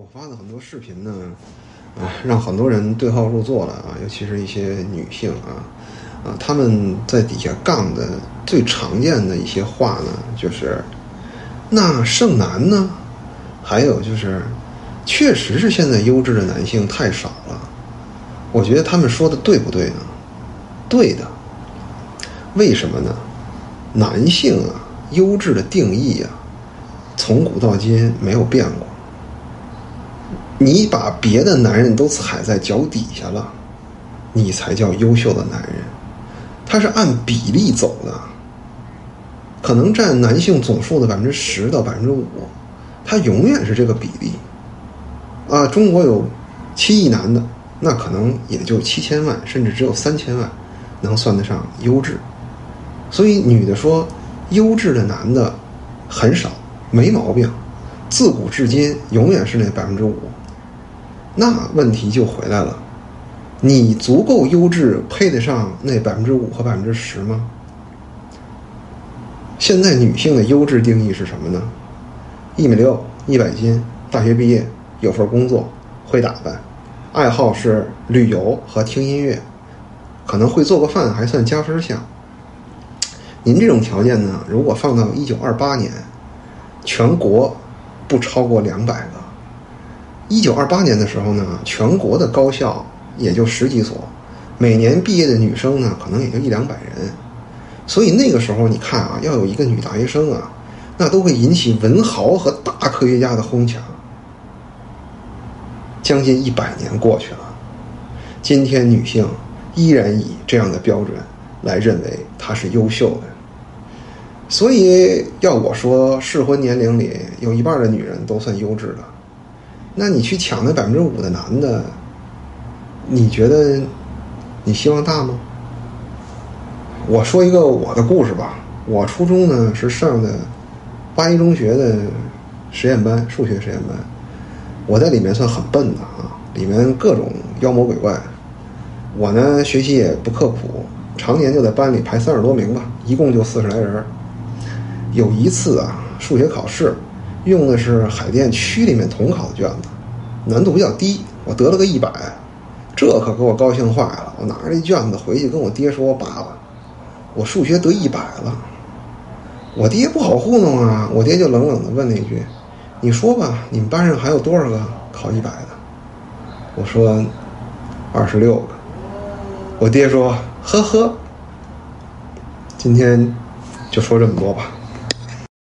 我发的很多视频呢，啊，让很多人对号入座了啊，尤其是一些女性啊，啊，他们在底下杠的最常见的一些话呢，就是那剩男呢，还有就是，确实是现在优质的男性太少了。我觉得他们说的对不对呢？对的。为什么呢？男性啊，优质的定义啊，从古到今没有变过。你把别的男人都踩在脚底下了，你才叫优秀的男人。他是按比例走的，可能占男性总数的百分之十到百分之五，他永远是这个比例。啊，中国有七亿男的，那可能也就七千万，甚至只有三千万能算得上优质。所以女的说优质的男的很少，没毛病。自古至今，永远是那百分之五。那问题就回来了，你足够优质，配得上那百分之五和百分之十吗？现在女性的优质定义是什么呢？一米六，一百斤，大学毕业，有份工作，会打扮，爱好是旅游和听音乐，可能会做个饭，还算加分项。您这种条件呢，如果放到一九二八年，全国不超过两百个。一九二八年的时候呢，全国的高校也就十几所，每年毕业的女生呢，可能也就一两百人，所以那个时候你看啊，要有一个女大学生啊，那都会引起文豪和大科学家的哄抢。将近一百年过去了，今天女性依然以这样的标准来认为她是优秀的，所以要我说，适婚年龄里有一半的女人都算优质的。那你去抢那百分之五的男的，你觉得你希望大吗？我说一个我的故事吧。我初中呢是上的八一中学的实验班，数学实验班。我在里面算很笨的啊，里面各种妖魔鬼怪。我呢学习也不刻苦，常年就在班里排三十多名吧，一共就四十来人。有一次啊，数学考试。用的是海淀区里面统考的卷子，难度比较低，我得了个一百，这可给我高兴坏了。我拿着这卷子回去跟我爹说：“爸爸，我数学得一百了。”我爹不好糊弄啊，我爹就冷冷的问了一句：“你说吧，你们班上还有多少个考一百的？”我说：“二十六个。”我爹说：“呵呵。”今天就说这么多吧。